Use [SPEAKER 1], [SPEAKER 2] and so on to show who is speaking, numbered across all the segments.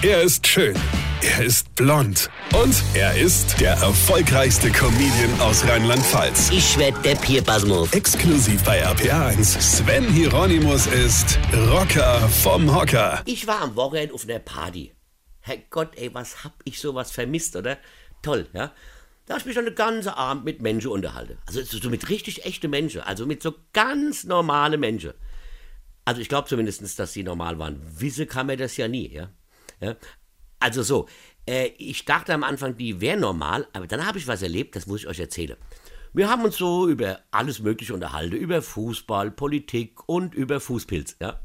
[SPEAKER 1] Er ist schön. Er ist blond. Und er ist der erfolgreichste Comedian aus Rheinland-Pfalz.
[SPEAKER 2] Ich werd der Pierpasmus.
[SPEAKER 1] Exklusiv bei RPA1. Sven Hieronymus ist Rocker vom Hocker.
[SPEAKER 2] Ich war am Wochenende auf einer Party. Herrgott, ey, was hab ich sowas vermisst, oder? Toll, ja? Da hab ich mich schon den ganzen Abend mit Menschen unterhalten. Also so mit richtig echten Menschen. Also mit so ganz normalen Menschen. Also ich glaube zumindest, dass sie normal waren. Wissen kann man das ja nie, ja? Ja? Also so, äh, ich dachte am Anfang, die wären normal, aber dann habe ich was erlebt, das muss ich euch erzählen. Wir haben uns so über alles Mögliche unterhalten, über Fußball, Politik und über Fußpilz, ja.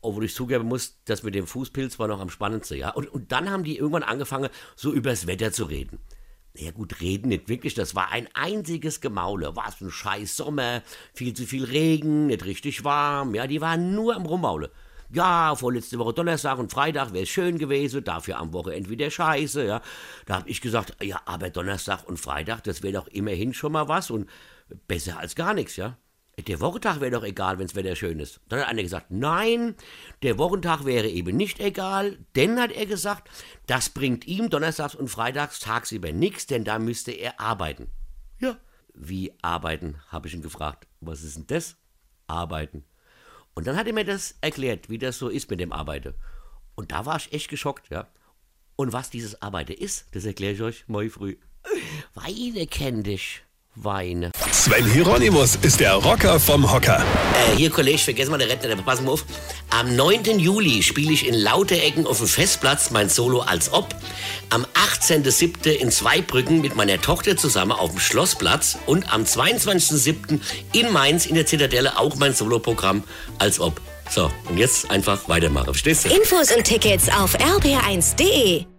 [SPEAKER 2] Obwohl ich zugeben muss, das mit dem Fußpilz war noch am spannendsten, ja. Und, und dann haben die irgendwann angefangen, so übers Wetter zu reden. Ja gut, reden nicht wirklich, das war ein einziges Gemaule. War es ein scheiß Sommer, viel zu viel Regen, nicht richtig warm, ja, die waren nur am Rummaule ja, vorletzte Woche Donnerstag und Freitag wäre es schön gewesen, dafür am Wochenende wieder scheiße, ja. Da habe ich gesagt, ja, aber Donnerstag und Freitag, das wäre doch immerhin schon mal was und besser als gar nichts, ja. Der Wochentag wäre doch egal, wenn das Wetter schön ist. Dann hat einer gesagt, nein, der Wochentag wäre eben nicht egal, denn hat er gesagt, das bringt ihm donnerstags und freitags tagsüber nichts, denn da müsste er arbeiten. Ja, wie arbeiten, habe ich ihn gefragt. Was ist denn das? Arbeiten. Und dann hat er mir das erklärt, wie das so ist mit dem Arbeiten. Und da war ich echt geschockt, ja. Und was dieses Arbeiten ist, das erkläre ich euch morgen früh. Weine kenn dich. Weine.
[SPEAKER 1] Sven Hieronymus ist der Rocker vom Hocker.
[SPEAKER 2] Äh, hier, Kollege, vergessen mal den Rentner, pass mal auf. Am 9. Juli spiele ich in Lauterecken auf dem Festplatz mein Solo als Ob. Am 18.07. in Zweibrücken mit meiner Tochter zusammen auf dem Schlossplatz. Und am 22.07. in Mainz in der Zitadelle auch mein Soloprogramm als Ob. So, und jetzt einfach weitermachen. Verstehst du?
[SPEAKER 3] Infos und Tickets auf rb1.de